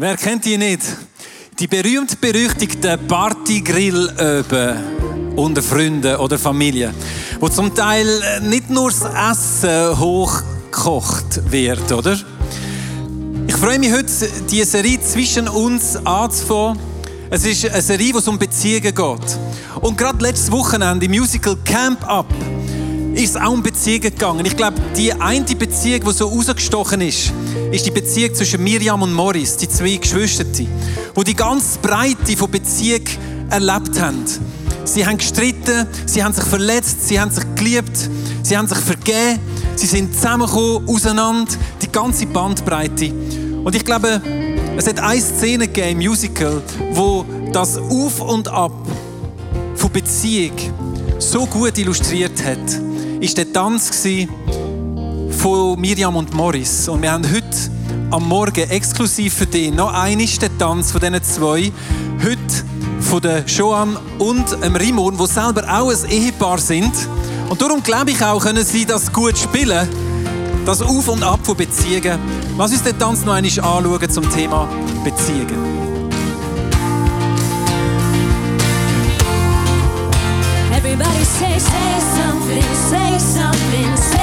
Wer kennt die nicht? Die berühmt-berüchtigten Partygrill-Öben unter Freunden oder Familie, wo zum Teil nicht nur das Essen hochgekocht wird, oder? Ich freue mich heute, diese Serie zwischen uns anzufangen. Es ist eine Serie, wo es um Beziehungen geht. Und gerade letztes Wochenende im Musical Camp Up ist es auch um Beziehungen gegangen. Ich glaube, die eine Beziehung, die so rausgestochen ist, ist die Beziehung zwischen Miriam und Morris, die zwei Geschwister, wo die ganze Breite von Beziehung erlebt haben. Sie haben gestritten, sie haben sich verletzt, sie haben sich geliebt, sie haben sich vergeben, sie sind zusammengekommen, auseinander, die ganze Bandbreite. Und ich glaube, es hat eine Szene gegeben im Musical, wo das Auf und Ab von Beziehung so gut illustriert hat ist der Tanz von Miriam und Morris. Und wir haben heute am Morgen exklusiv für dich noch einmal den Tanz von diesen zwei. Heute von der Joan und dem Rimon, die selber auch ein Ehepaar sind. Und darum glaube ich auch, können sie das gut spielen. Das Auf und Ab von Beziehungen. Lass uns den Tanz noch einmal anschauen zum Thema Beziehungen. Everybody say, say something, say something, say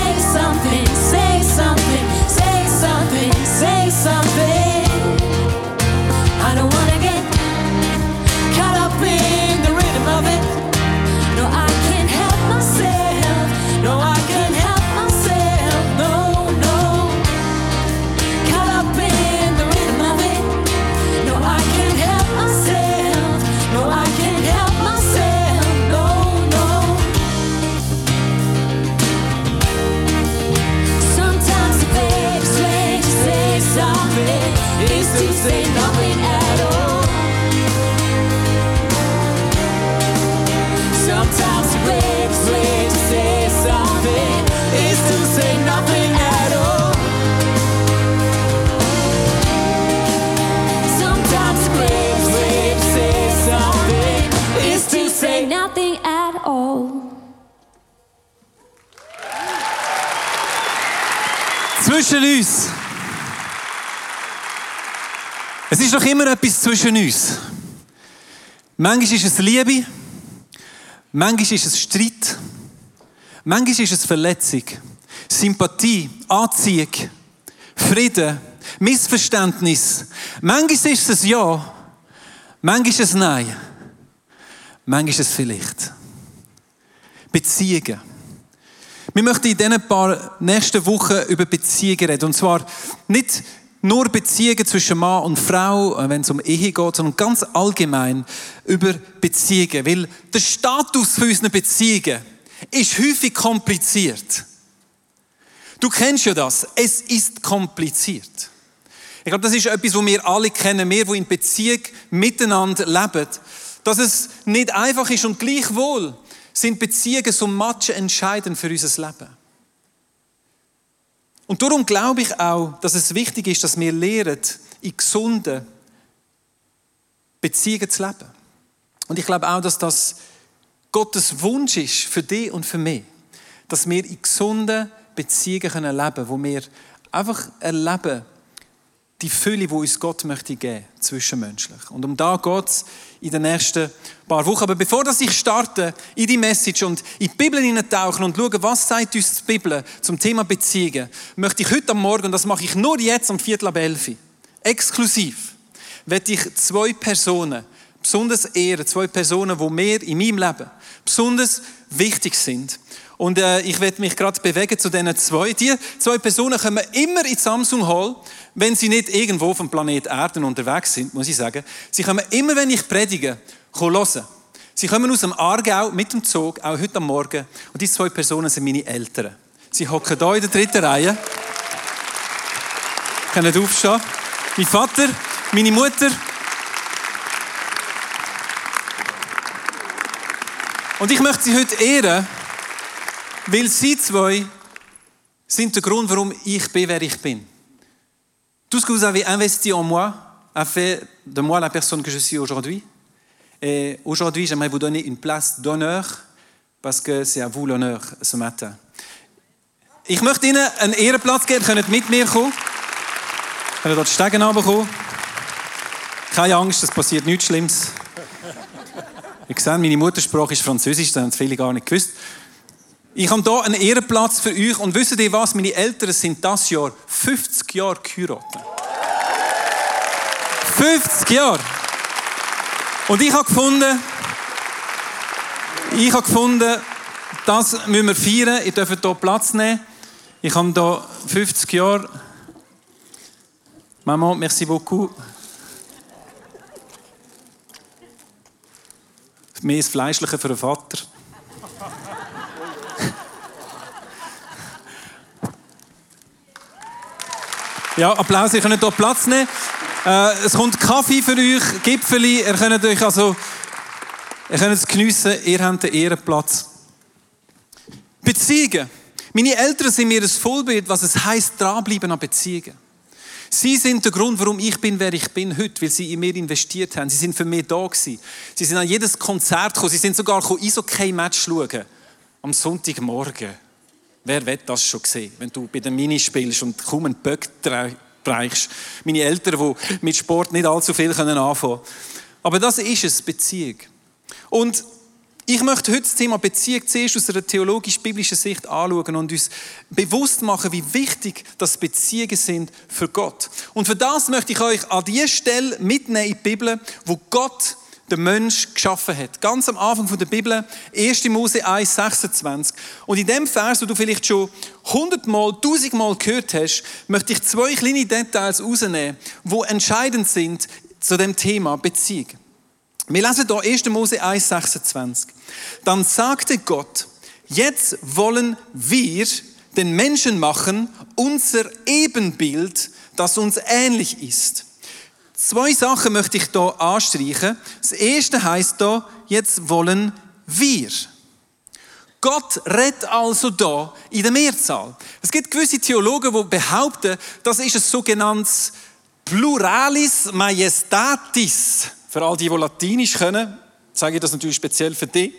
Zwischen uns. Es ist doch immer etwas zwischen uns. Manchmal ist es Liebe, manchmal ist es Streit, manchmal ist es Verletzung, Sympathie, Anziehung, Frieden, Missverständnis. Manchmal ist es Ja, manchmal ist es Nein, manchmal ist es vielleicht. Beziehungen. Wir möchten in diesen paar nächsten Wochen über Beziehungen reden. Und zwar nicht nur Beziehungen zwischen Mann und Frau, äh, wenn es um Ehe geht, sondern ganz allgemein über Beziehungen. Weil der Status für unsere Beziehungen ist häufig kompliziert. Du kennst ja das. Es ist kompliziert. Ich glaube, das ist etwas, was wir alle kennen, wir, die in Beziehung miteinander leben, dass es nicht einfach ist und gleichwohl sind Beziehungen so much entscheidend für unser Leben. Und darum glaube ich auch, dass es wichtig ist, dass wir lernen, in gesunden Beziehungen zu leben. Und ich glaube auch, dass das Gottes Wunsch ist für dich und für mich, dass wir in gesunden Beziehungen leben können, wo wir einfach erleben, die Fülle, die uns Gott möchte geben, zwischenmenschlich. Und um da geht es in den nächsten paar Wochen. Aber bevor ich starte in die Message und in die Bibel hineintauchen und schaue, was sagt uns die Bibel zum Thema Beziehungen, möchte ich heute am Morgen, und das mache ich nur jetzt am Viertel ab elf, exklusiv, werde ich zwei Personen besonders ehren, zwei Personen, die mir in meinem Leben besonders wichtig sind. Und äh, ich werde mich gerade bewegen zu diesen zwei. Die zwei Personen kommen immer in Samsung Hall, wenn sie nicht irgendwo vom Planet Erden unterwegs sind, muss ich sagen. Sie kommen immer, wenn ich predige, hören. Sie kommen aus dem Aargau mit dem Zug, auch heute am Morgen. Und diese zwei Personen sind meine Eltern. Sie hocken hier in der dritten Reihe. Können aufstehen. Mein Vater, meine Mutter. Und ich möchte sie heute ehren, weil sie zwei sind der Grund, warum ich bin, wer ich bin. Tout ce que vous avez investi en moi a fait de moi la personne que je suis aujourd'hui. Et aujourd'hui, j'aimerais vous donner une place d'honneur parce que c'est à vous l'honneur ce matin. Ich möchte Ihnen einen Ehrenplatz geben, ihr könnt mit mir kommen. Könnt dort Stegen runterkommen. Keine Angst, es passiert nichts Schlimmes. Ich sehe, meine Muttersprache ist Französisch, das haben viele gar nicht gewusst. Ich habe hier einen Ehrenplatz für euch und wisst ihr was? Meine Eltern sind das Jahr 50 Jahre geheiratet. 50 Jahre! Und ich habe gefunden, ich habe gefunden, das müssen wir feiern. Ihr dürft hier Platz nehmen. Ich habe hier 50 Jahre. Maman, merci beaucoup. Mehr das Fleischliche für den Vater. Ja, Applaus, ihr könnt hier Platz nehmen. Äh, es kommt Kaffee für euch, Gipfeli, ihr könnt euch also, ihr könnt es geniessen, ihr habt den Ehrenplatz. Beziehungen. Meine Eltern sind mir ein Vollbild, was es heisst, dranbleiben an Beziehungen. Sie sind der Grund, warum ich bin, wer ich bin heute, weil sie in mir investiert haben. Sie sind für mich da gewesen. Sie sind an jedes Konzert gekommen. Sie sind sogar Eishockey-Match schauen. Am Sonntagmorgen. Wer wird das schon sehen, wenn du bei der Mini spielst und kaum einen Böck reichst? Meine Eltern, die mit Sport nicht allzu viel anfangen können. Aber das ist es, Beziehung. Und ich möchte heute das Thema Beziehung zuerst aus einer theologisch-biblischen Sicht anschauen und uns bewusst machen, wie wichtig das Beziehungen sind für Gott. Und für das möchte ich euch an die Stelle mitnehmen in die Bibel, wo Gott den Mensch geschaffen hat. Ganz am Anfang der Bibel, 1. Mose 1, 26. Und in dem Vers, wo du vielleicht schon hundertmal, tausendmal gehört hast, möchte ich zwei kleine Details rausnehmen, die entscheidend sind zu dem Thema Beziehung. Wir lesen hier 1. Mose 1, 26. Dann sagte Gott, jetzt wollen wir den Menschen machen, unser Ebenbild, das uns ähnlich ist. Zwei Sachen möchte ich hier anstreichen. Das erste heißt hier, jetzt wollen wir. Gott redet also da in der Mehrzahl. Es gibt gewisse Theologen, die behaupten, das ist ein sogenanntes Pluralis Majestatis. Für all die, die Latinisch können, sage ich das natürlich speziell für dich.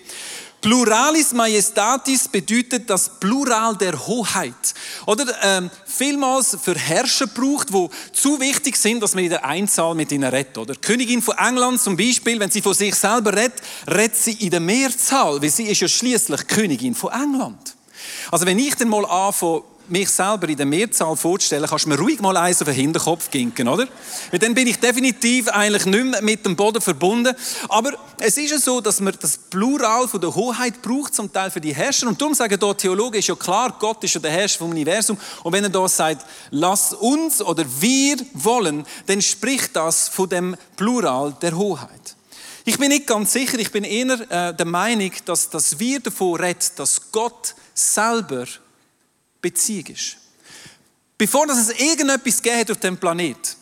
Pluralis Majestatis bedeutet das Plural der Hoheit. Oder ähm, vielmals für Herrscher braucht, wo zu wichtig sind, dass man in der Einzahl mit ihnen redet. Oder die Königin von England zum Beispiel, wenn sie von sich selber redet, redet sie in der Mehrzahl, weil sie ist ja schließlich Königin von England. Also wenn ich dann mal anfange, mich selber in der Mehrzahl vorzustellen, kannst du mir ruhig mal eins auf den Hinterkopf ginken, oder? Weil dann bin ich definitiv eigentlich nicht mehr mit dem Boden verbunden. Aber es ist ja so, dass man das Plural von der Hoheit braucht, zum Teil für die Herrscher. Und darum sagen hier Theologen, ist ja klar, Gott ist ja der Herrscher vom Universum. Und wenn er da sagt, lass uns oder wir wollen, dann spricht das von dem Plural der Hoheit. Ich bin nicht ganz sicher, ich bin eher äh, der Meinung, dass, dass wir davon reden, dass Gott selber Beziehung ist. Bevor es irgendetwas gegeben hat auf dem Planet,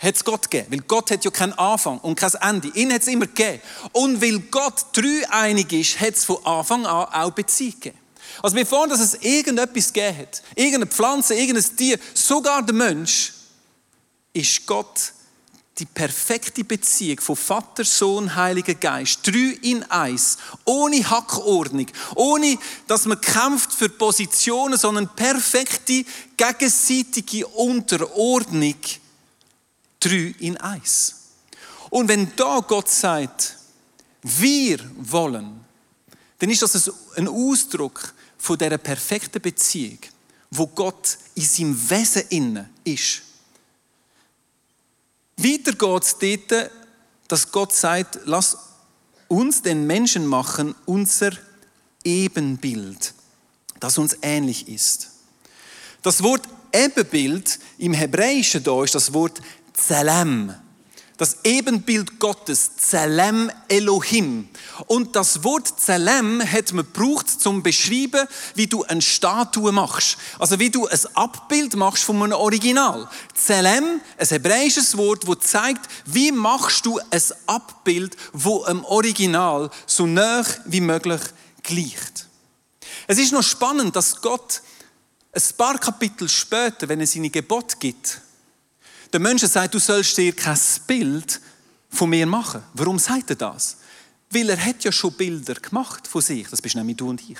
hat es Gott gegeben. Weil Gott hat ja keinen Anfang und kein Ende. Ihn hat es immer gegeben. Und weil Gott dreieinig ist, hat es von Anfang an auch Beziehung gegeben. Also bevor es irgendetwas gegeben hat, irgendeine Pflanze, irgendein Tier, sogar der Mensch, ist Gott die perfekte Beziehung von Vater, Sohn, Heiliger Geist. Drei in eins. Ohne Hackordnung. Ohne, dass man kämpft für Positionen, sondern perfekte, gegenseitige Unterordnung. Drei in eins. Und wenn da Gott sagt, wir wollen, dann ist das ein Ausdruck von dieser perfekten Beziehung, wo Gott in seinem Wesen inne ist. Weiter geht es dort, dass Gott sagt, lass uns den Menschen machen, unser Ebenbild, das uns ähnlich ist. Das Wort Ebenbild im Hebräischen da ist das Wort Zelem das Ebenbild Gottes, Zelem Elohim. Und das Wort Zelem hat man gebraucht, zum beschreiben, wie du eine Statue machst. Also wie du ein Abbild machst von einem Original. Zelem, ein hebräisches Wort, wo zeigt, wie machst du ein Abbild, wo einem Original so nah wie möglich gleicht. Es ist noch spannend, dass Gott ein paar Kapitel später, wenn er seine Gebote gibt, der Mensch sagt, du sollst dir kein Bild von mir machen. Warum sagt er das? Weil er hat ja schon Bilder gemacht von sich. Das bist nämlich du und ich.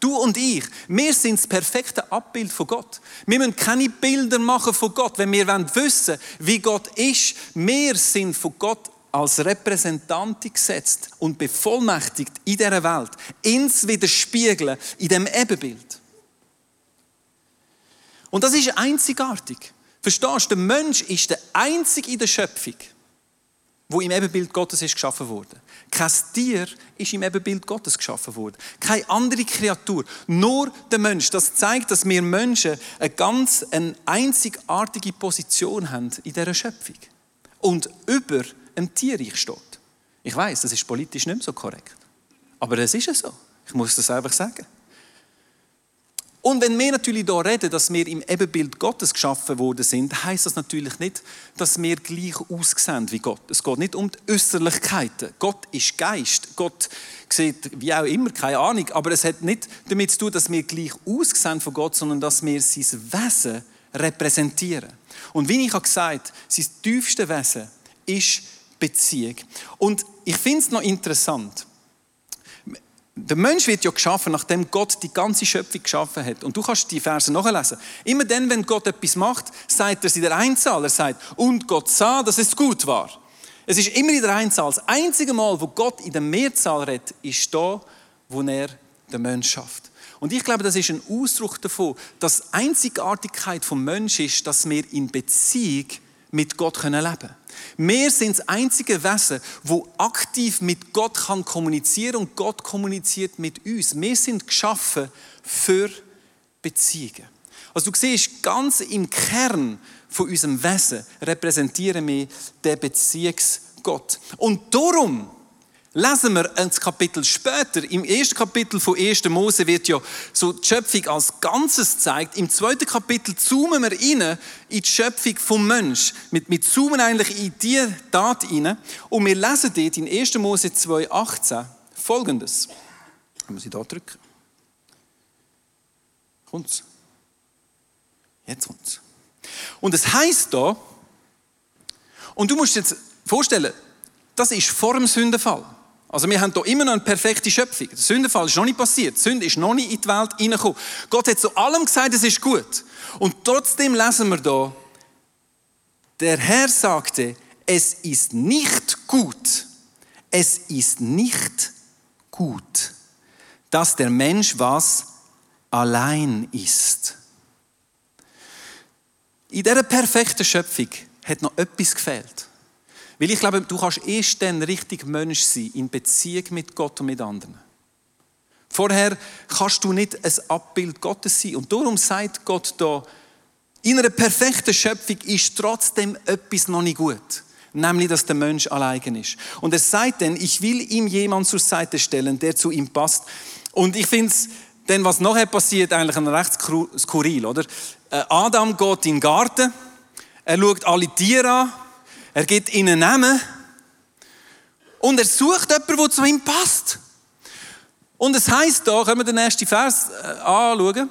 Du und ich, wir sind das perfekte Abbild von Gott. Wir müssen keine Bilder machen von Gott, wenn wir wissen wollen, wie Gott ist. Wir sind von Gott als Repräsentantin gesetzt und bevollmächtigt in dieser Welt, ins Widerspiegeln, in dem Ebenbild. Und das ist einzigartig. Verstehst du? Der Mensch ist der Einzige in der Schöpfung, wo im Ebenbild Gottes ist geschaffen wurde. Kein Tier ist im Ebenbild Gottes geschaffen worden. Keine andere Kreatur. Nur der Mensch. Das zeigt, dass wir Menschen eine ganz eine einzigartige Position haben in dieser Schöpfung. Und über einem Tierreich steht. Ich weiß, das ist politisch nicht mehr so korrekt. Aber es ist so. Ich muss das einfach sagen. Und wenn wir natürlich hier reden, dass wir im Ebenbild Gottes geschaffen worden sind, heißt das natürlich nicht, dass wir gleich aussehen wie Gott. Es geht nicht um die Äußerlichkeiten. Gott ist Geist. Gott sieht wie auch immer, keine Ahnung. Aber es hat nicht damit zu tun, dass wir gleich aussehen von Gott, sondern dass wir sein Wesen repräsentieren. Und wie ich habe gesagt, sein tiefste Wesen ist Beziehung. Und ich finde es noch interessant. Der Mensch wird ja geschaffen, nachdem Gott die ganze Schöpfung geschaffen hat. Und du kannst die Verse nachlesen. Immer dann, wenn Gott etwas macht, sagt er es in der Einzahl. Er sagt, und Gott sah, dass es gut war. Es ist immer in der Einzahl. Das einzige Mal, wo Gott in der Mehrzahl redet, ist da, wo er den Mensch schafft. Und ich glaube, das ist ein Ausdruck davon, dass Einzigartigkeit vom Menschen ist, dass wir in Beziehung mit Gott leben können. Wir sind das einzige Wesen, wo aktiv mit Gott kann kommunizieren und Gott kommuniziert mit uns. Wir sind geschaffen für Beziehungen. Also du siehst, ganz im Kern von unserem Wesen repräsentieren wir den Beziehungsgott. Und darum lesen wir ein Kapitel später, im ersten Kapitel von 1. Mose wird ja so die Schöpfung als Ganzes gezeigt. Im zweiten Kapitel zoomen wir rein in die Schöpfung vom Mensch. Wir, zoomen eigentlich in diese Tat rein und wir lesen dort in 1. Mose 2,18 folgendes. Ich da drücken? Kommt's? Jetzt kommt's. Und es heißt da, und du musst jetzt vorstellen, das ist vor dem Sündenfall. Also wir haben hier immer noch eine perfekte Schöpfung. Der Sündenfall ist noch nicht passiert. Die Sünde ist noch nicht in die Welt hineingekommen. Gott hat zu allem gesagt, es ist gut. Und trotzdem lesen wir hier, der Herr sagte, es ist nicht gut, es ist nicht gut, dass der Mensch was allein ist. In dieser perfekten Schöpfung hat noch etwas gefehlt. Weil ich glaube, du kannst erst dann richtig Mensch sein, in Beziehung mit Gott und mit anderen. Vorher kannst du nicht ein Abbild Gottes sein. Und darum sagt Gott da, in einer perfekten Schöpfung ist trotzdem etwas noch nicht gut. Nämlich, dass der Mensch allein ist. Und er sagt dann, ich will ihm jemand zur Seite stellen, der zu ihm passt. Und ich finde es, denn was nachher passiert, eigentlich recht skurril, oder? Äh, Adam geht in den Garten, er schaut alle Tiere an, er gibt ihnen Namen und er sucht jemanden, der zu ihm passt. Und es heißt da, können wir den nächsten Vers äh, anschauen.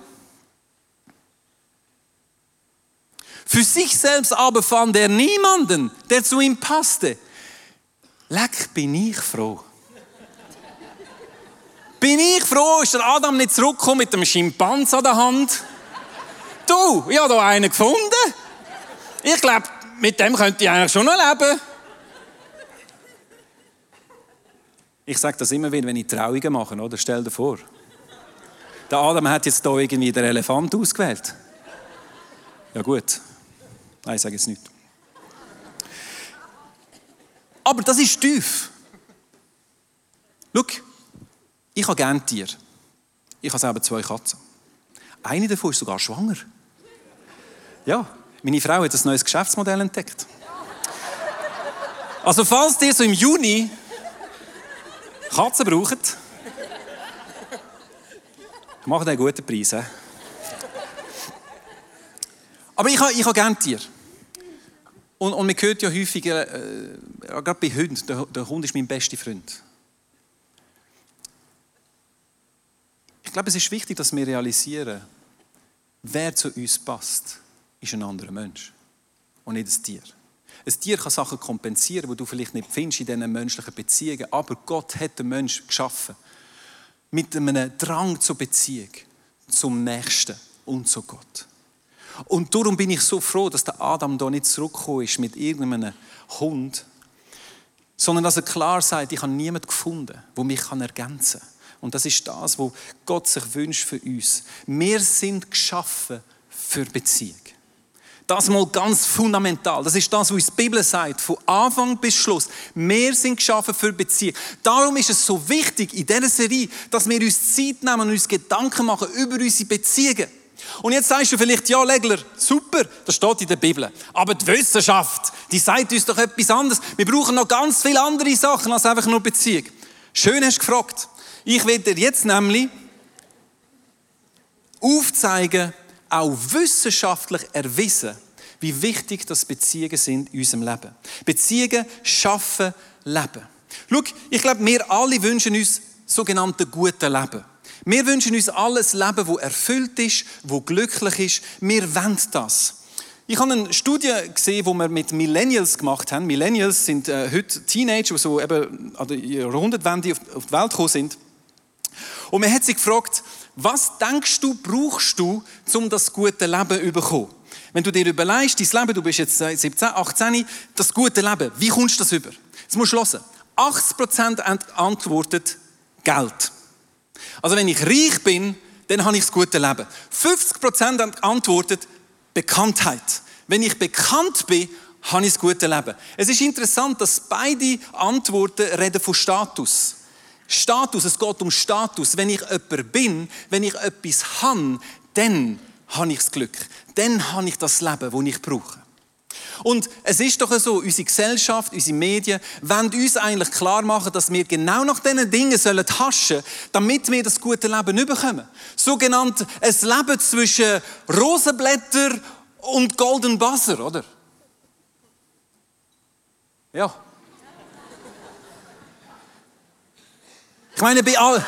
Für sich selbst aber fand er niemanden, der zu ihm passte. Leck, bin ich froh. bin ich froh, ist der Adam nicht zurückgekommen mit dem Schimpans an der Hand? Du, ich habe da einen gefunden. Ich glaube, mit dem könnte ich eigentlich schon noch leben. Ich sage das immer wieder, wenn ich Trauungen mache, oder? Stell dir vor. Der Adam hat jetzt hier irgendwie den Elefant ausgewählt. Ja gut. Nein, ich sage jetzt nicht. Aber das ist tief. Schau, ich habe gerne Tiere. Ich habe selber zwei Katzen. Eine davon ist sogar schwanger. Ja, meine Frau hat ein neues Geschäftsmodell entdeckt. Also falls ihr so im Juni Katzen braucht, macht einen guten Preis. He? Aber ich habe, ich habe gerne Tiere. Und, und man hört ja häufig, äh, gerade bei Hunden, der, der Hund ist mein bester Freund. Ich glaube, es ist wichtig, dass wir realisieren, wer zu uns passt ist ein anderer Mensch und nicht ein Tier. Ein Tier kann Sachen kompensieren, die du vielleicht nicht findest in diesen menschlichen Beziehungen, aber Gott hat den Menschen geschaffen mit einem Drang zur Beziehung, zum Nächsten und zu Gott. Und darum bin ich so froh, dass der Adam da nicht zurückgekommen ist mit irgendeinem Hund, sondern dass er klar sagt, ich habe niemanden gefunden, der mich ergänzen kann. Und das ist das, was Gott sich wünscht für uns. Wir sind geschaffen für Beziehung. Das mal ganz fundamental. Das ist das, was die Bibel sagt, von Anfang bis Schluss. Wir sind geschaffen für Beziehung. Darum ist es so wichtig in dieser Serie, dass wir uns Zeit nehmen und uns Gedanken machen über unsere Beziehungen. Und jetzt sagst du vielleicht, ja, Legler, super, das steht in der Bibel. Aber die Wissenschaft, die sagt uns doch etwas anderes. Wir brauchen noch ganz viele andere Sachen als einfach nur Beziehung. Schön hast du gefragt. Ich werde dir jetzt nämlich aufzeigen, auch wissenschaftlich erwiesen, wie wichtig das Beziehungen sind in unserem Leben. Beziehungen schaffen Leben. Schau, ich glaube, wir alle wünschen uns sogenannte gute Leben. Wir wünschen uns alles Leben, das erfüllt ist, das glücklich ist. Wir wollen das. Ich habe eine Studie gesehen, die wir mit Millennials gemacht haben. Millennials sind äh, heute Teenager, die so eben an der Jahrhundertwende auf, auf die Welt gekommen sind. Und man hat sich gefragt, was denkst du, brauchst du, um das gute Leben zu bekommen? Wenn du dir überlegst, dein Leben, du bist jetzt 17, 18, das gute Leben, wie kommst du das über? Jetzt musst du hören. 80% antwortet Geld. Also wenn ich reich bin, dann habe ich das gute Leben. 50% haben geantwortet Bekanntheit. Wenn ich bekannt bin, habe ich das gute Leben. Es ist interessant, dass beide Antworten reden von Status. Status, es geht um Status. Wenn ich jemand bin, wenn ich etwas habe, dann habe ich das Glück. Dann habe ich das Leben, das ich brauche. Und es ist doch so, unsere Gesellschaft, unsere Medien wollen uns eigentlich klar machen, dass wir genau nach diesen Dingen sollen haschen, damit wir das gute Leben bekommen. Sogenannt ein Leben zwischen Rosenblätter und Golden Buzzer, oder? Ja. Ich meine, bei all...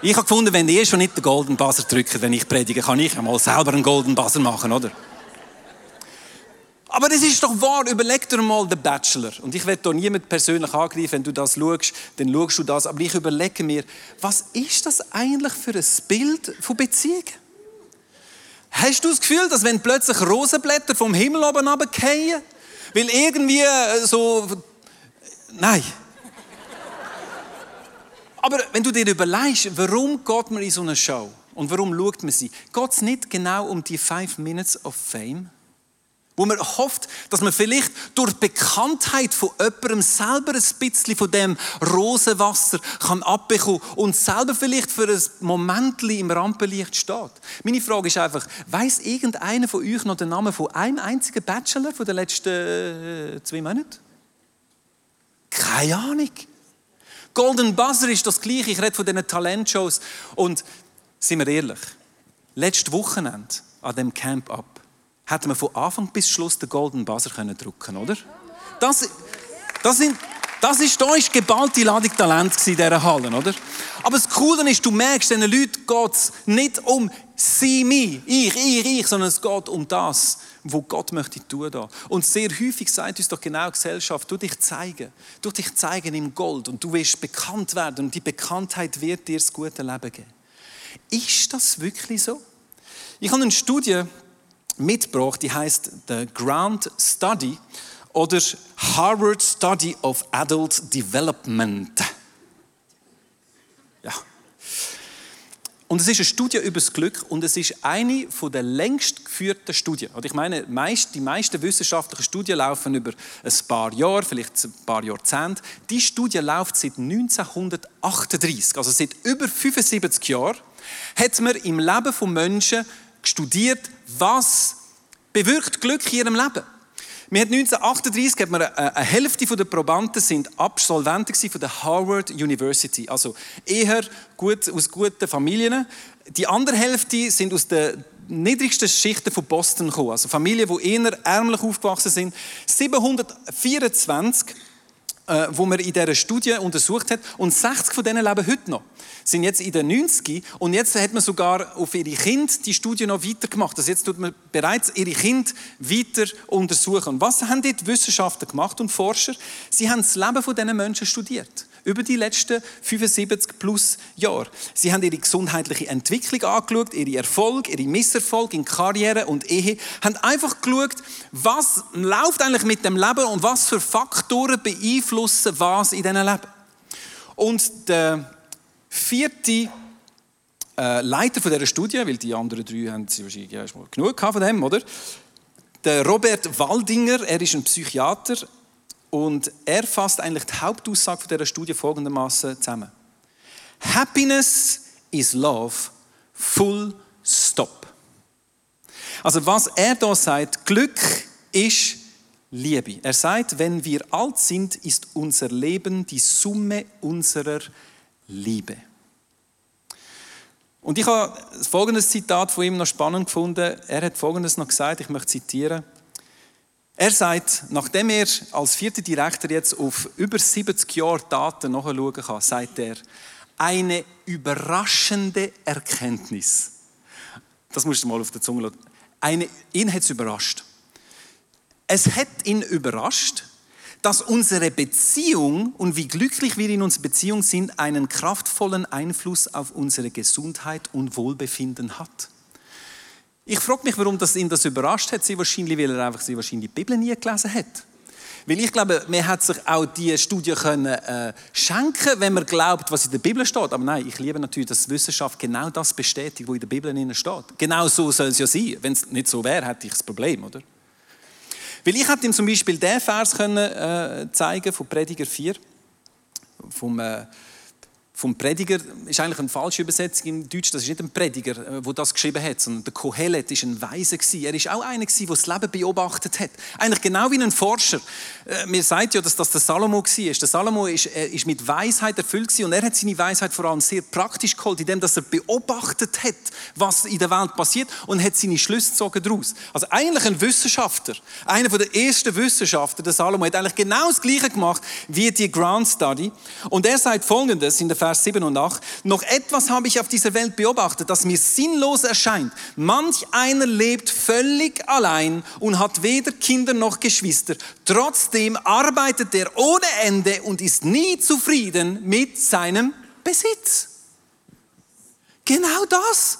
Ich habe gefunden, wenn ihr schon nicht den Golden Buzzer drückt, wenn ich predige, kann ich ja mal selber einen Golden Buzzer machen, oder? Aber das ist doch wahr. Überleg dir mal den Bachelor. Und ich werde hier niemand persönlich angreifen. Wenn du das schaust, dann schaust du das. Aber ich überlege mir, was ist das eigentlich für ein Bild von Beziehung? Hast du das Gefühl, dass wenn plötzlich Rosenblätter vom Himmel oben runterfallen? Weil irgendwie äh, so... Nein. Aber wenn du dir überlegst, warum geht man in so eine Show? Und warum schaut man sie? Geht es nicht genau um die Five Minutes of Fame? Wo man hofft, dass man vielleicht durch die Bekanntheit von jemandem selber ein bisschen von dem Rosenwasser kann abbekommen und selber vielleicht für ein Moment im Rampenlicht steht. Meine Frage ist einfach, weiß irgendeiner von euch noch den Namen von einem einzigen Bachelor von den letzten äh, zwei Monaten? Keine Ahnung. Golden Buzzer ist das Gleiche. Ich rede von diesen Talentshows. Und sind wir ehrlich, letztes Wochenende an dem Camp Up hätte man von Anfang bis Schluss den Golden Buzzer können drücken, oder? Das, das sind das ist, da ist geballte Ladung Talent in dieser Halle, oder? Aber das Coole ist, du merkst, diesen Leuten geht es nicht um sie, mich, ich, ich, ich, sondern es geht um das, wo Gott möchte tun da. Und sehr häufig sagt uns doch genau die Gesellschaft, du dich zeigen, du dich zeigen im Gold und du wirst bekannt werden und die Bekanntheit wird dir das gute Leben geben. Ist das wirklich so? Ich habe eine Studie mitgebracht, die heißt The Ground Study oder Harvard Study of Adult Development. Ja. Und es ist eine Studie über das Glück und es ist eine der längst geführten Studien. Und ich meine, die meisten wissenschaftlichen Studien laufen über ein paar Jahre, vielleicht ein paar Jahrzehnte. Die Studie läuft seit 1938, also seit über 75 Jahren, hat man im Leben von Menschen studiert, was bewirkt Glück in ihrem Leben. Wir hat 1938 hat man eine, eine Hälfte der Probanden sind Absolventen von der Harvard University, also eher gut, aus guten Familien. Die andere Hälfte sind aus den niedrigsten Schichten von Boston gekommen, also Familien, die eher ärmlich aufgewachsen sind. 724 äh, wo man in dieser Studie untersucht hat. Und 60 von denen leben heute noch. Sind jetzt in den 90 und jetzt hat man sogar auf ihre Kinder die Studie noch weitergemacht. Also jetzt tut man bereits ihre Kinder weiter untersuchen. Und was haben die Wissenschaftler gemacht und Forscher? Sie haben das Leben von diesen Menschen studiert. Über die letzten 75 plus Jahre. Sie haben ihre gesundheitliche Entwicklung angeschaut, ihre Erfolg, ihre Misserfolg in Karriere und Ehe, haben einfach geschaut, was läuft eigentlich mit dem Leben und was für Faktoren beeinflussen was in diesem Leben. Und der vierte äh, Leiter von dieser Studie, weil die anderen drei haben sie wahrscheinlich ja, genug von dem, oder? Der Robert Waldinger, er ist ein Psychiater und er fasst eigentlich die Hauptaussage dieser Studie folgendermaßen zusammen. Happiness is love, full stop. Also was er da sagt, Glück ist Liebe. Er sagt, wenn wir alt sind, ist unser Leben die Summe unserer Liebe. Und ich habe folgendes Zitat von ihm noch spannend gefunden. Er hat folgendes noch gesagt, ich möchte zitieren. Er sagt, nachdem er als vierter Direktor jetzt auf über 70 Jahre Daten nachschauen kann, sagt er, eine überraschende Erkenntnis. Das musst du mal auf der Zunge lassen. Eine, ihn hat es überrascht. Es hat ihn überrascht, dass unsere Beziehung und wie glücklich wir in unserer Beziehung sind, einen kraftvollen Einfluss auf unsere Gesundheit und Wohlbefinden hat. Ich frage mich, warum das ihn das überrascht hat. Sie wahrscheinlich, weil er einfach sie wahrscheinlich die Bibel nie gelesen hat. Weil ich glaube, man hat sich auch diese Studie können, äh, schenken wenn man glaubt, was in der Bibel steht. Aber nein, ich liebe natürlich, dass Wissenschaft genau das bestätigt, was in der Bibel steht. Genau so soll es ja sein. Wenn es nicht so wäre, hätte ich das Problem, oder? Weil ich hätte ihm zum Beispiel den Vers können, äh, zeigen von Prediger 4, vom, äh, vom Prediger, ist eigentlich eine falsche Übersetzung im Deutsch, das ist nicht ein Prediger, der äh, das geschrieben hat, sondern der Kohelet ist ein Weise. Er ist auch einer der das Leben beobachtet hat. Eigentlich genau wie ein Forscher. Äh, mir sagt ja, dass das der Salomo war. Der Salomo ist, ist mit Weisheit erfüllt und er hat seine Weisheit vor allem sehr praktisch geholt, indem er beobachtet hat, was in der Welt passiert und hat seine Schlüsse gezogen daraus. Also eigentlich ein Wissenschaftler, einer der ersten Wissenschaftler, der Salomo, hat eigentlich genau das Gleiche gemacht wie die Ground Study. Und er sagt Folgendes in der Vers 7 und 8. Noch etwas habe ich auf dieser Welt beobachtet, das mir sinnlos erscheint. Manch einer lebt völlig allein und hat weder Kinder noch Geschwister. Trotzdem arbeitet er ohne Ende und ist nie zufrieden mit seinem Besitz. Genau das.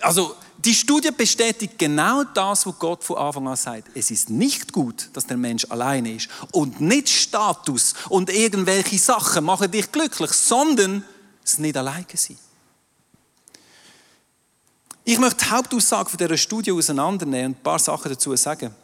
Also die Studie bestätigt genau das, was Gott von Anfang an sagt. Es ist nicht gut, dass der Mensch alleine ist und nicht Status und irgendwelche Sachen machen dich glücklich, sondern es nicht alleine sein. Ich möchte die Hauptaussage von dieser Studie auseinandernehmen und ein paar Sachen dazu sagen.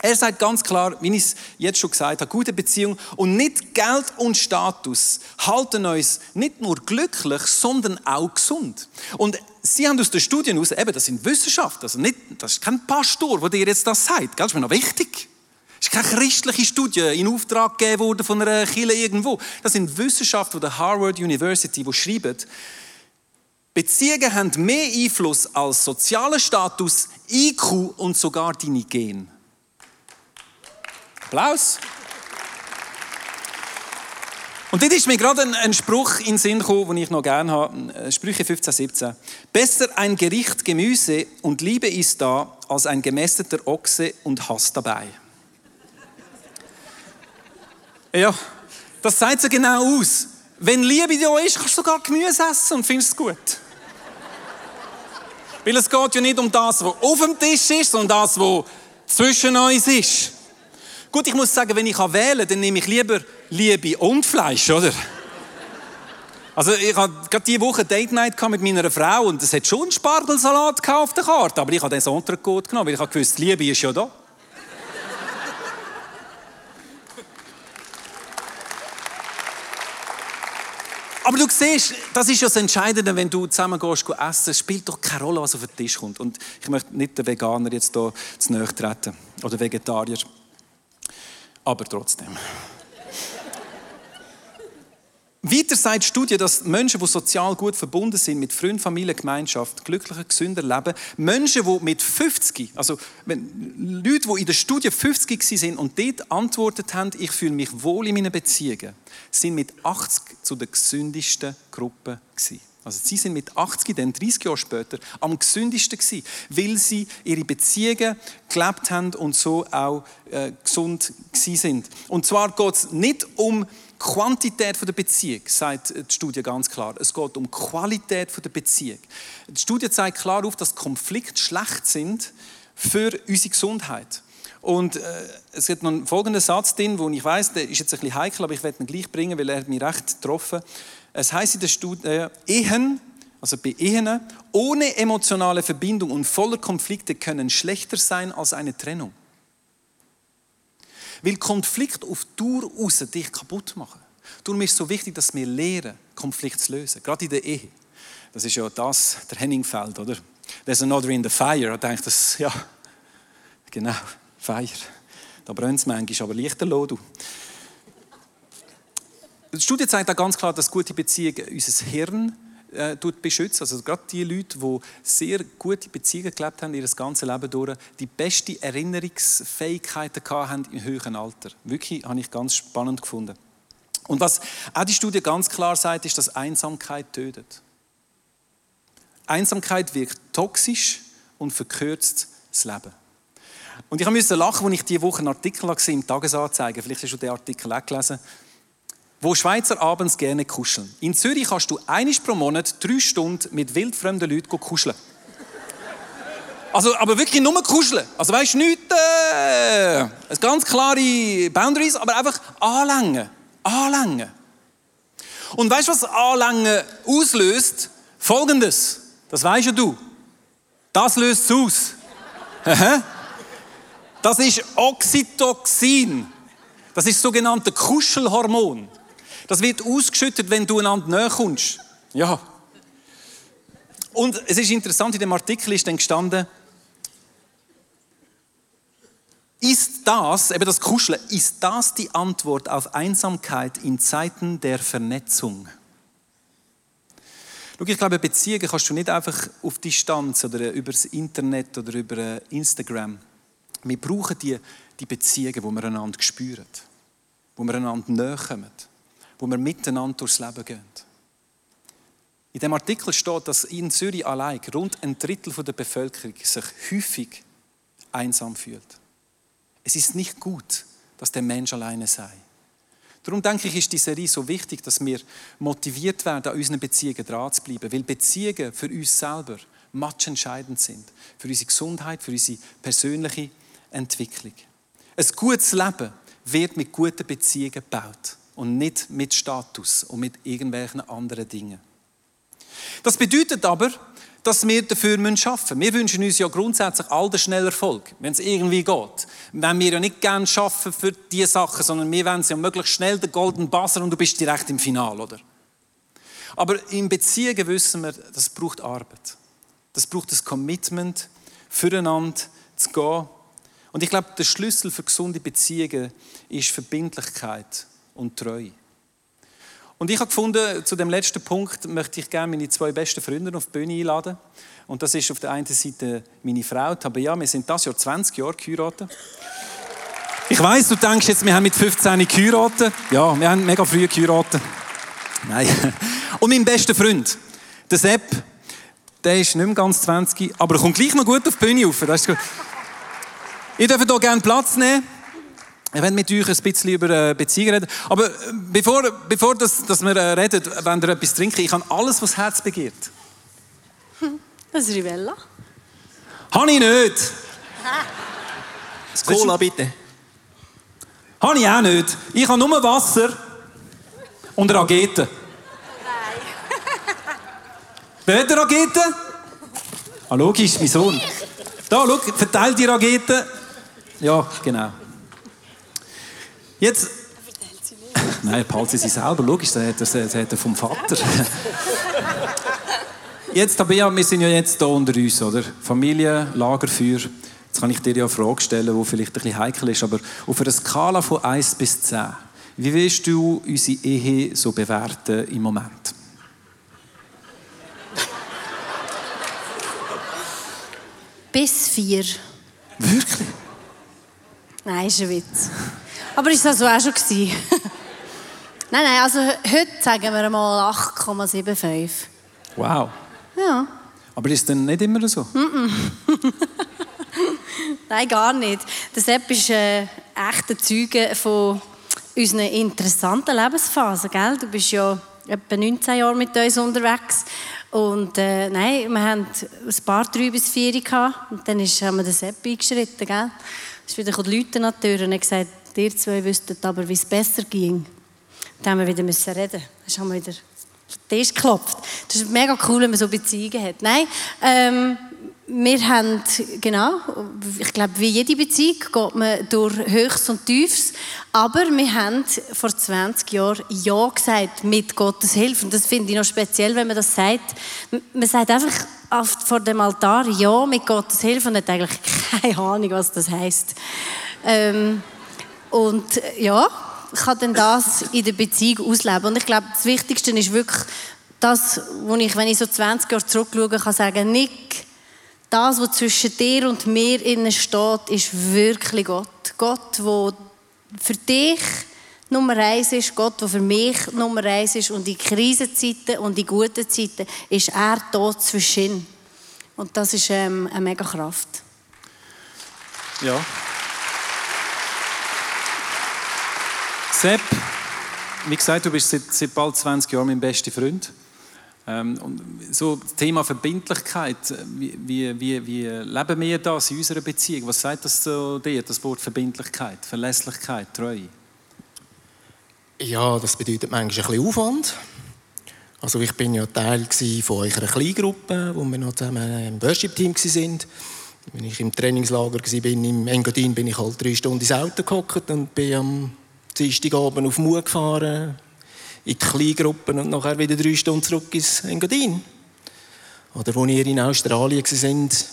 Er sagt ganz klar, wie ich es jetzt schon gesagt habe, gute Beziehung und nicht Geld und Status halten uns nicht nur glücklich, sondern auch gesund. Und Sie haben aus den Studien heraus, eben, das sind Wissenschaft, also nicht, das ist kein Pastor, der dir jetzt das sagt, das ist mir noch wichtig. Es ist keine christliche Studie in Auftrag gegeben worden von einer Kirche irgendwo. Das sind Wissenschaftler der Harvard University, die schreiben, Beziehungen haben mehr Einfluss als sozialer Status, IQ und sogar deine Gene. Applaus. Und dort ist mir gerade ein, ein, Spruch in den Sinn gekommen, den ich noch gerne habe. Äh, Sprüche 15, 17. Besser ein Gericht Gemüse und Liebe ist da, als ein gemästeter Ochse und Hass dabei. Ja, das sagt so genau aus. Wenn Liebe da ist, kannst du sogar Gemüse essen und findest es gut. Weil es geht ja nicht um das, was auf dem Tisch ist, sondern das, was zwischen uns ist. Gut, ich muss sagen, wenn ich wählen kann, dann nehme ich lieber Liebe und Fleisch, oder? Also ich hatte gerade diese Woche Date Night mit meiner Frau und es hat schon einen Spargelsalat auf der Karte, aber ich habe den Sonntag genommen, weil ich gewusst, Liebe ist ja da. Aber du siehst, das ist ja das Entscheidende, wenn du zusammen gehst, essen, es spielt doch keine Rolle, was auf den Tisch kommt. Und ich möchte nicht den Veganer jetzt hier zu nahe treten. Oder Vegetarier aber trotzdem. Weiter sagt die Studie, dass Menschen, die sozial gut verbunden sind, mit Freunden, Familie, Gemeinschaft, glücklicher, gesünder leben. Menschen, die mit 50, also Leute, die in der Studie 50 sind und dort antwortet haben, ich fühle mich wohl in meinen Beziehungen, sind mit 80 zu der gesündesten Gruppe gewesen. Also sie sind mit 80, dann 30 Jahre später, am gesündesten gewesen, weil sie ihre Beziehungen gelebt haben und so auch äh, gesund gewesen sind. Und zwar geht es nicht um Quantität der Beziehung, sagt die Studie ganz klar. Es geht um Qualität der Beziehung. Die Studie zeigt klar auf, dass Konflikte schlecht sind für unsere Gesundheit. Und äh, es gibt noch einen folgenden Satz drin, wo ich weiß, der ist jetzt ein bisschen heikel, aber ich werde ihn gleich bringen, weil er mich recht getroffen. Es heißt in der Studie, Ehen, also bei Ehen, ohne emotionale Verbindung und voller Konflikte können schlechter sein als eine Trennung. Weil Konflikt auf Dauer raus dich kaputt machen. Darum ist es so wichtig, dass wir lernen, Konflikt zu lösen. Gerade in der Ehe. Das ist ja das, der Henningfeld, oder? There's another in the fire. Ich denke, das, ja, genau, Feier. Da brennt es manchmal, aber leichter du. Die Studie zeigt auch ganz klar, dass gute Beziehungen unser Hirn äh, beschützen. Also gerade die Leute, die sehr gute Beziehungen gelebt haben, ihr ganzes Leben durch, die beste Erinnerungsfähigkeiten haben im höheren Alter. Wirklich, habe ich ganz spannend gefunden. Und was auch die Studie ganz klar sagt, ist, dass Einsamkeit tötet. Einsamkeit wirkt toxisch und verkürzt das Leben. Und ich musste lachen, als ich diese Woche einen Artikel im Tagesanzeiger, vielleicht hast du den Artikel auch gelesen, wo Schweizer abends gerne kuscheln. In Zürich kannst du einisch pro Monat drei Stunden mit wildfremden Leuten kuscheln. Also, aber wirklich nur kuscheln. Also weißt du, nicht äh, ganz klare Boundaries, aber einfach anlängen. Anlängen. Und weißt du, was Anlängen auslöst? Folgendes. Das weißt ja du. Das löst es aus. Das ist Oxytocin. Das ist das sogenannte Kuschelhormon. Das wird ausgeschüttet, wenn du einander näher kommst. Ja. Und es ist interessant, in dem Artikel ist dann gestanden, ist das, eben das Kuscheln, ist das die Antwort auf Einsamkeit in Zeiten der Vernetzung? Schau, ich glaube, Beziehungen kannst du nicht einfach auf Distanz oder über das Internet oder über Instagram. Wir brauchen die, die Beziehungen, wo wir einander spüren, wo wir einander näher kommen wo wir miteinander durchs Leben gehen. In dem Artikel steht, dass in Zürich allein rund ein Drittel der Bevölkerung sich häufig einsam fühlt. Es ist nicht gut, dass der Mensch alleine sei. Darum denke ich, ist die Serie so wichtig, dass wir motiviert werden, an unseren Beziehungen dran zu bleiben, weil Beziehungen für uns selber entscheidend sind. Für unsere Gesundheit, für unsere persönliche Entwicklung. Ein gutes Leben wird mit guten Beziehungen gebaut und nicht mit Status und mit irgendwelchen anderen Dingen. Das bedeutet aber, dass wir dafür arbeiten müssen. Wir wünschen uns ja grundsätzlich all den schnellen Erfolg, wenn es irgendwie geht. Wenn wir ja nicht gerne arbeiten für diese Sachen, sondern wir wollen ja möglichst schnell den Golden Buzzer und du bist direkt im Finale, oder? Aber in Beziehungen wissen wir, das braucht Arbeit. Das braucht ein Commitment, füreinander zu gehen. Und ich glaube, der Schlüssel für gesunde Beziehungen ist Verbindlichkeit und treu. Und ich habe gefunden, zu dem letzten Punkt möchte ich gerne meine zwei besten Freunde auf die Bühne einladen. Und das ist auf der einen Seite meine Frau, Tabea. Wir sind das Jahr 20 Jahre geheiratet. Ich weiß, du denkst jetzt, wir haben mit 15 geheiratet. Ja, wir haben mega früh geheiratet. Nein. Und mein bester Freund, der Sepp, der ist nicht mehr ganz 20, aber er kommt gleich noch gut auf die Bühne rauf. Das ist gut. Ihr dürft hier gerne Platz nehmen. Ich werde mit euch ein bisschen über äh, Beziehungen reden. Aber äh, bevor, bevor das, dass wir äh, reden, wenn ihr etwas trinken, ich habe alles, was das Herz begehrt. Das ist Rivella. Habe ich nicht. Cola bitte. Habe ich auch nicht. Ich habe nur Wasser und Ragete. Nein. Wer hat Ragete? Ah, logisch, mein Sohn. Da, schau, verteilt die Ragete. Ja, genau. Jetzt. Nein, behält sie selber, logisch, das hat er, das hat er vom Vater. Jetzt, Tabea, wir sind ja jetzt hier unter uns, oder? Familie, Lagerfeuer. Jetzt kann ich dir ja eine Frage stellen, die vielleicht ein bisschen heikel ist, aber auf einer Skala von 1 bis 10, wie willst du unsere Ehe so bewerten im Moment? Bis 4. Wirklich? Nein, ist ein Witz. Aber ist das so auch schon gewesen? nein, nein, also heute sagen wir mal 8,75. Wow. Ja. Aber ist dann nicht immer so? Nein, gar nicht. Der Sepp ist äh, echter Zeuge von unseren interessanten Lebensphasen. Gell? Du bist ja etwa 19 Jahre mit uns unterwegs. Und äh, nein, wir haben ein paar drei bis vier gehabt. Und dann ist, haben wir den Sepp eingeschritten. Gell? Es ist wieder die Leute an die Tür und gesagt, ihr zwei wüsstet aber, wie es besser ging. Dann haben wir wieder reden. Dann haben wir wieder den Tisch geklopft. Das ist mega cool, wenn man so Beziehungen hat. Nein, ähm, wir haben, genau, ich glaube, wie jede Beziehung geht man durch Höchst und Tiefs. Aber wir haben vor 20 Jahren Ja gesagt mit Gottes Hilfe. Und das finde ich noch speziell, wenn man das sagt. Man sagt einfach vor dem Altar Ja mit Gottes Hilfe und hat eigentlich keine Ahnung, was das heißt. Ähm, und äh, ja, ich kann dann das in der Beziehung ausleben. Und ich glaube, das Wichtigste ist wirklich das, wo ich, wenn ich so 20 Jahre zurückschaue, kann sagen, Nick, das, was zwischen dir und mir innen steht, ist wirklich Gott. Gott, wo für dich Nummer eins ist, Gott, der für mich Nummer eins ist. Und in Krisenzeiten und in guten Zeiten ist er da zwischen. Und das ist ähm, eine mega Kraft. Ja. Sepp, wie gesagt, du bist seit, seit bald 20 Jahren mein bester Freund. Ähm, und so das Thema Verbindlichkeit, wie, wie, wie, wie leben wir das in unserer Beziehung? Was sagt das zu dir, das Wort Verbindlichkeit, Verlässlichkeit, Treue? Ja, das bedeutet manchmal ein bisschen Aufwand. Also ich bin ja Teil von eurer Kleingruppe, wo wir noch zusammen im Worship-Team waren. Wenn ich im Trainingslager war, bin, im Engadin, bin ich halt drei Stunden ins Auto gehockt und bin am Dienstagabend auf Mut gefahren, in die Kleingruppen und nachher wieder drei Stunden zurück ins Engadin. Oder wo ihr in Australien sind,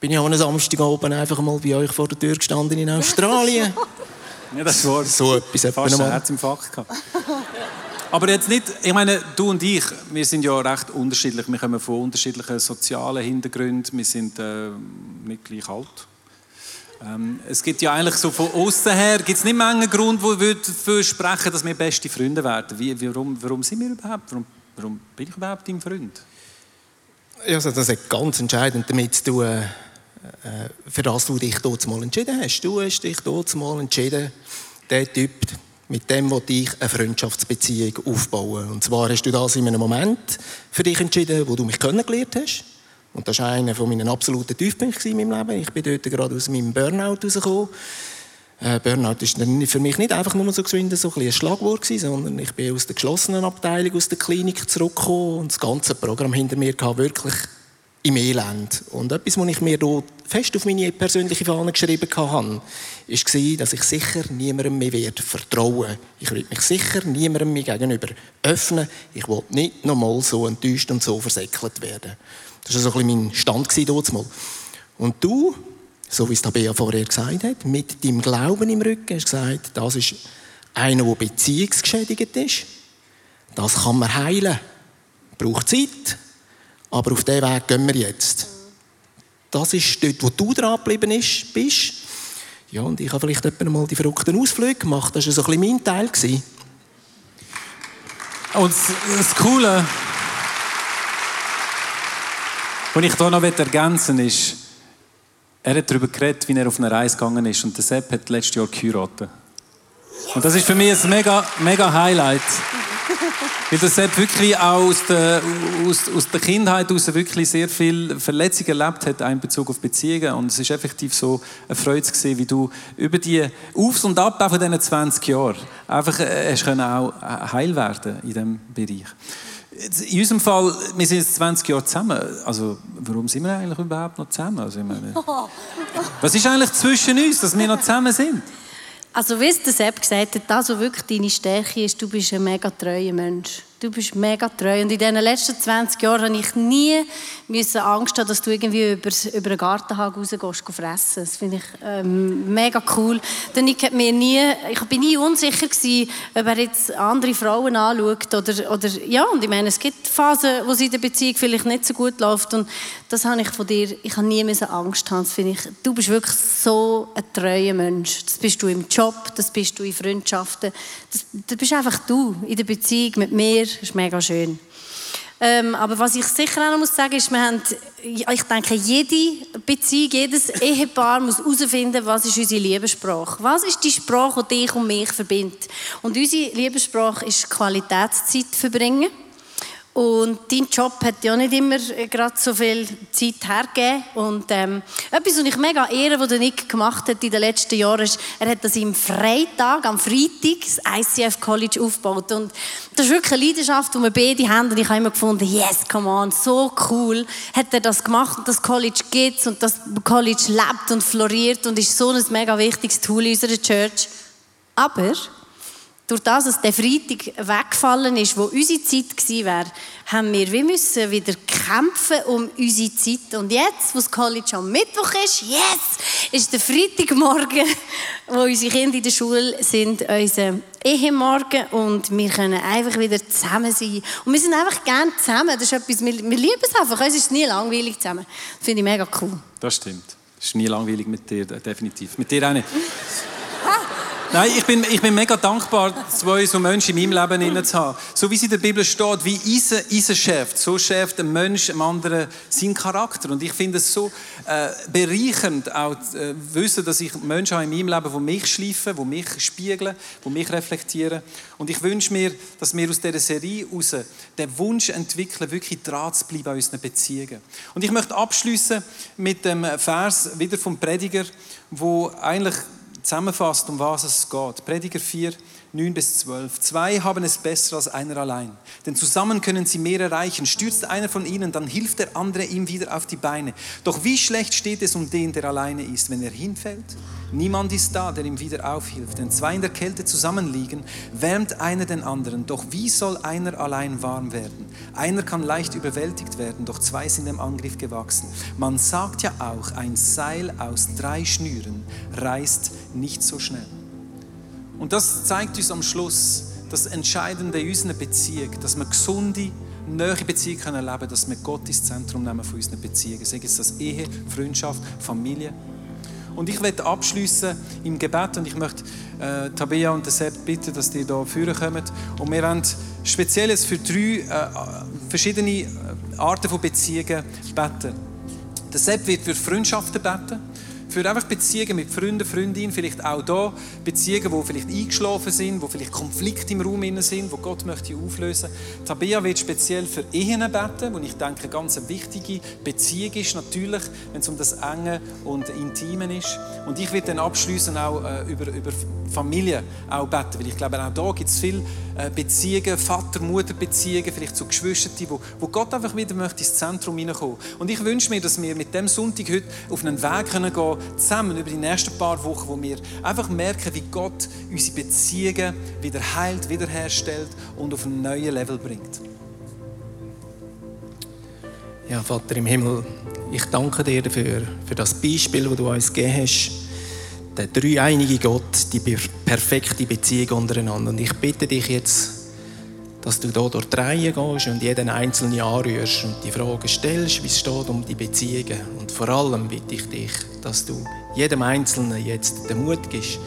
bin ich auch am Samstagabend einfach mal bei euch vor der Tür gestanden in Australien. Ja, das war So etwas fast ein mal. Herzinfarkt gehabt. Aber jetzt nicht, ich meine, du und ich, wir sind ja recht unterschiedlich. Wir kommen von unterschiedlichen sozialen Hintergründen. Wir sind äh, nicht gleich alt. Ähm, es gibt ja eigentlich so von außen her, gibt es nicht einen Grund, wo wir dafür sprechen, dass wir beste Freunde werden. Wie, warum, warum sind wir überhaupt? Warum, warum bin ich überhaupt dein Freund? Ja, Also das hat ganz entscheidend damit zu tun, äh, für das du dich dort mal entschieden hast. Du hast dich dort mal entschieden, der Typ, mit dem will ich eine Freundschaftsbeziehung aufbauen. Und zwar hast du das in einem Moment für dich entschieden, wo du mich kennengelernt hast. Und das war einer von meinen absoluten Tiefpunkten in meinem Leben. Ich bin dort gerade aus meinem Burnout rausgekommen. Äh, Burnout dann für mich nicht einfach nur so so ein, ein Schlagwort gewesen, sondern ich bin aus der geschlossenen Abteilung, aus der Klinik zurückgekommen und das ganze Programm hinter mir gehabt, wirklich im Elend. Und etwas, was ich mir dort fest auf meine persönliche Fahne geschrieben hatte, war, dass ich sicher niemandem mehr werde Ich werde mich sicher niemandem mehr gegenüber öffnen. Ich will nicht nochmal so enttäuscht und so versäckelt werden. Das war so ein mein Stand mal. Und du, so wie es Tabea vorher gesagt hat, mit deinem Glauben im Rücken, hast gesagt, das ist einer, der beziehungsgeschädigt ist. Das kann man heilen. Braucht Zeit. Aber auf diesen Weg gehen wir jetzt. Das ist dort, wo du dran geblieben ist- bist. Ja, und ich habe vielleicht etwa mal die verrückten Ausflüge gemacht. Das war so ein bisschen mein Teil. Und das Coole, was ich hier noch ergänzen will, ist, er hat darüber geredet, wie er auf eine Reise gegangen ist. Und der Sepp hat letztes Jahr geheiratet. Und das ist für mich ein mega, mega Highlight. Weil der Sepp wirklich auch aus der, aus, aus der Kindheit heraus wirklich sehr viel Verletzungen erlebt hat, in Bezug auf Beziehungen. Und es ist effektiv so eine Freude zu sehen, wie du über die Aufs und Ab von diesen 20 Jahren einfach äh, hast können auch äh, heil werden in diesem Bereich. In unserem Fall, wir sind jetzt 20 Jahre zusammen. Also, warum sind wir eigentlich überhaupt noch zusammen? Also, ich meine, was ist eigentlich zwischen uns, dass wir noch zusammen sind? Also wie es der Sepp gesagt hat, das, was wirklich deine Stärke ist, du bist ein mega treuer Mensch. Du bist mega treu. Und in diesen letzten 20 Jahren habe ich nie Angst haben, dass du irgendwie über, über einen Gartenhag rausgehst, gehst fressen. Das finde ich ähm, mega cool. Denn ich, mir nie, nie unsicher gewesen, ob er jetzt andere Frauen anschaut. Oder, oder, ja, und ich meine, es gibt Phasen, wo es in der Beziehung vielleicht nicht so gut läuft. Und das habe ich von dir, ich habe nie müssen Angst haben. Das finde ich, du bist wirklich so ein treuer Mensch. Das bist du im Job, das bist du in Freundschaften. Das, das bist einfach du in der Beziehung mit mir. Das ist mega schön. Ähm, aber was ich sicher auch noch muss sagen, ist, wir haben, ich denke, jede Beziehung, jedes Ehepaar muss herausfinden, was ist unsere Liebessprache. Was ist die Sprache, die dich und mich verbindet? Und unsere Liebessprache ist Qualitätszeit verbringen. Und dein Job hat ja nicht immer gerade so viel Zeit hergegeben. Und ähm, etwas, was ich mega ehre, was der Nick gemacht hat in den letzten Jahren, ist, er hat das im Freitag, am Freitag, das ICF College aufgebaut. Und das ist wirklich eine Leidenschaft, die wir beide haben. Und ich habe immer gefunden, yes, come on, so cool hat er das gemacht. Und das College gibt und das College lebt und floriert und ist so ein mega wichtiges Tool in unserer Church. Aber durch das, dass der Freitag weggefallen ist, wo unsere Zeit gewesen wäre, haben wir wie müssen wieder kämpfen um unsere Zeit. Und jetzt, wo das College am Mittwoch ist, yes, ist der Freitagmorgen, wo unsere Kinder in der Schule sind, unser Ehemorgen und wir können einfach wieder zusammen sein. Und wir sind einfach gerne zusammen. Das ist etwas, wir, wir lieben es einfach. Uns ist nie langweilig zusammen. Das finde ich mega cool. Das stimmt. Es ist nie langweilig mit dir, definitiv. Mit dir auch nicht. Nein, ich bin, ich bin mega dankbar, zwei so Menschen in meinem Leben zu haben. So wie es in der Bibel steht, wie Eisen Eisen schärft, so schärft ein Mensch dem anderen seinen Charakter. Und ich finde es so äh, bereichernd, auch äh, wissen, dass ich Menschen habe in meinem Leben, die mich schleifen, die mich spiegeln, die mich reflektieren. Und ich wünsche mir, dass wir aus dieser Serie heraus den Wunsch entwickeln, wirklich dran zu bleiben an unseren Beziehungen. Und ich möchte abschließen mit dem Vers wieder vom Prediger, wo eigentlich zusammenfasst, um was es geht. Prediger 4, 9 bis 12. Zwei haben es besser als einer allein, denn zusammen können sie mehr erreichen. Stürzt einer von ihnen, dann hilft der andere ihm wieder auf die Beine. Doch wie schlecht steht es um den, der alleine ist, wenn er hinfällt? Niemand ist da, der ihm wieder aufhilft. Wenn zwei in der Kälte zusammenliegen, wärmt einer den anderen. Doch wie soll einer allein warm werden? Einer kann leicht überwältigt werden, doch zwei sind dem Angriff gewachsen. Man sagt ja auch, ein Seil aus drei Schnüren reißt nicht so schnell. Und das zeigt uns am Schluss das Entscheidende in unserer Beziehung, dass wir gesunde, neue Beziehungen erleben können, dass wir Gott ins Zentrum nehmen von unseren Beziehungen. Sei es das Ehe, Freundschaft, Familie. Und ich werde abschließen im Gebet und ich möchte äh, Tabea und Sepp bitten, dass die hier führen kommen. Und wir werden speziell jetzt für drei äh, verschiedene äh, Arten von Beziehungen beten. Der Sepp wird für Freundschaften beten für einfach Beziehungen mit Freunden, Freundinnen, vielleicht auch da Beziehungen, die vielleicht eingeschlafen sind, wo vielleicht Konflikte im Raum sind, wo Gott möchte auflösen. Tabea wird speziell für Ehen beten, wo ich denke, eine ganz wichtige Beziehung ist natürlich, wenn es um das Enge und Intime ist. Und ich werde dann abschließen auch äh, über, über Familie auch beten, weil ich glaube, auch da gibt es viele äh, Beziehungen, Vater-Mutter-Beziehungen, vielleicht zu Geschwistern, wo, wo Gott einfach wieder möchte ins Zentrum hineinkommen. Und ich wünsche mir, dass wir mit dem Sonntag heute auf einen Weg können gehen zusammen über die nächsten paar Wochen, wo wir einfach merken, wie Gott unsere Beziehungen wieder heilt, wiederherstellt und auf ein neues Level bringt. Ja, Vater im Himmel, ich danke dir dafür, für das Beispiel, das du uns gegeben hast. Der dreieinige Gott, die perfekte Beziehung untereinander. Und ich bitte dich jetzt, dass du hier durch die Reihe gehst und jeden Einzelnen anrührst und die Fragen stellst, wie es steht um die Beziehungen. Und vor allem bitte ich dich, dass du jedem Einzelnen jetzt den Mut gibst.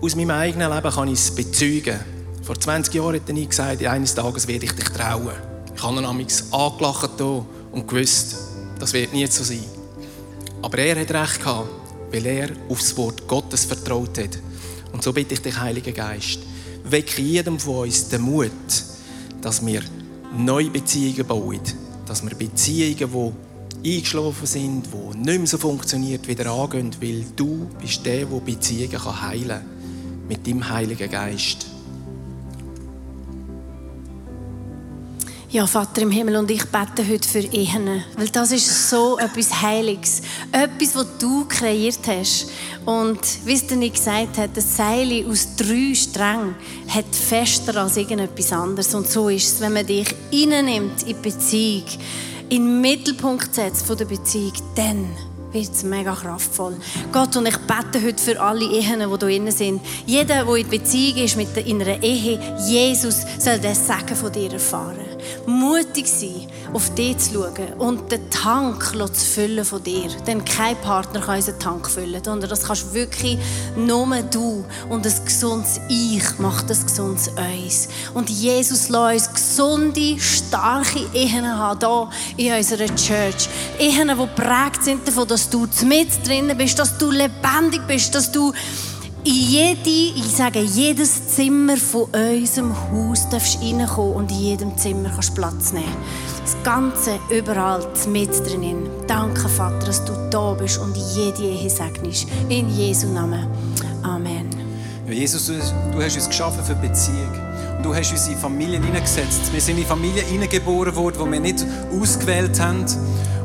Aus meinem eigenen Leben kann ich es bezeugen. Vor 20 Jahren hat nie gesagt, eines Tages werde ich dich trauen. Ich habe ihn angelacht und gewusst, das wird nie so sein. Aber er hat recht gehabt, weil er aufs Wort Gottes vertraut hat. Und so bitte ich dich, Heiliger Geist, wecke jedem von uns den Mut, dass wir neue Beziehungen bauen. Dass wir Beziehungen, die eingeschlafen sind, die nicht mehr so funktionieren, wieder angehen, weil du bist der, der Beziehungen heilen kann. Mit deinem Heiligen Geist. Ja, Vater im Himmel, und ich bete heute für Ehen, weil das ist so etwas Heiliges, etwas, was du kreiert hast. Und wie es nicht gesagt hat, das Seil aus drei Strängen hat fester als irgendetwas anderes. Und so ist es, wenn man dich reinnimmt in die Beziehung, in den Mittelpunkt setzt von der Beziehung, dann wird es mega kraftvoll. Gott, und ich bete heute für alle Ehen, die hier drin sind. Jeder, der in Beziehung ist mit in einer Ehe, Jesus soll das Segen von dir erfahren. Mutig sein, auf dich zu schauen und den Tank zu füllen von dir. Denn kein Partner kann unseren Tank füllen, sondern das kannst wirklich nur du. Und ein gesundes Ich macht ein gesundes Uns. Und Jesus lässt uns gesunde, starke Ehen haben, hier in unserer Church. Ehen, die geprägt sind davon, dass du mit drinnen bist, dass du lebendig bist, dass du in jede, ich sage, jedes Zimmer von unserem Haus darfst reinkommen und in jedem Zimmer kannst Platz nehmen. Das Ganze überall mit drinnen. Danke, Vater, dass du da bist und jede Ehe segnest. In Jesu Namen. Amen. Ja, Jesus, du, du hast uns geschaffen für Beziehung. Und du hast uns in Familien hineingesetzt. Wir sind in Familien hineingeboren worden, die wir nicht ausgewählt haben.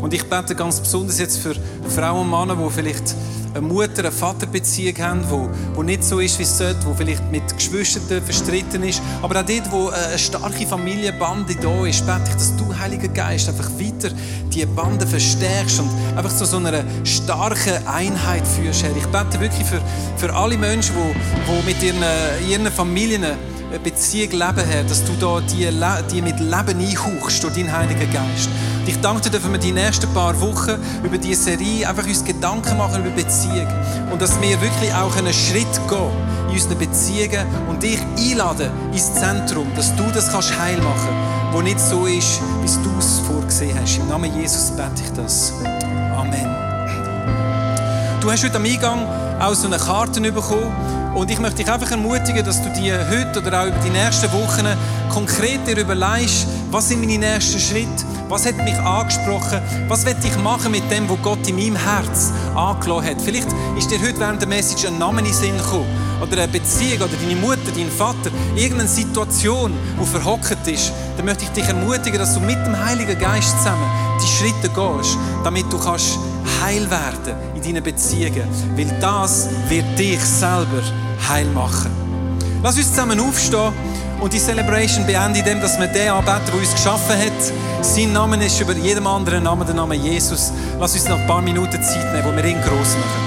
Und ich bete ganz besonders jetzt für Frauen und Männer, die vielleicht eine Mutter-, eine Vaterbeziehung haben, wo, wo nicht so ist, wie es sollte, wo vielleicht mit Geschwistern verstritten ist. Aber auch dort, wo eine starke Familienbande da ist, bete ich, dass du, Heiliger Geist, einfach weiter die Bande verstärkst und einfach zu so einer starken Einheit führst, Herr. Ich bete wirklich für, für alle Menschen, die, die mit ihren, ihren Familien eine Beziehung leben, Herr, dass du da die, die mit Leben einhauchst durch deinen Heiligen Geist. Und ich danke dir, dass wir die nächsten paar Wochen über diese Serie einfach uns Gedanken machen über Beziehung. Und dass wir wirklich auch einen Schritt gehen in unseren Beziehungen und dich einladen ins Zentrum, dass du das kannst heil machen kannst, wo nicht so ist, wie du es vorgesehen hast. Im Namen Jesus bete ich das. Amen. Du hast heute am Eingang auch so eine Karte bekommen. Und ich möchte dich einfach ermutigen, dass du dir heute oder auch über die nächsten Wochen konkret dir überlegst, was sind meine nächsten Schritte, was hat mich angesprochen, was will ich machen mit dem, was Gott in meinem Herz angelassen hat. Vielleicht ist dir heute während der Message ein Name in den Sinn gekommen oder eine Beziehung oder deine Mutter, dein Vater, irgendeine Situation, die verhockt ist, dann möchte ich dich ermutigen, dass du mit dem Heiligen Geist zusammen die Schritte gehst, damit du kannst heil werden in deinen Beziehungen, weil das wird dich selber heil machen. Lass uns zusammen aufstehen und die Celebration beenden, indem dass wir den anbeten, der uns geschaffen hat. Sein Name ist über jedem anderen Namen der Name Jesus. Lass uns noch ein paar Minuten Zeit nehmen, wo wir ihn groß machen.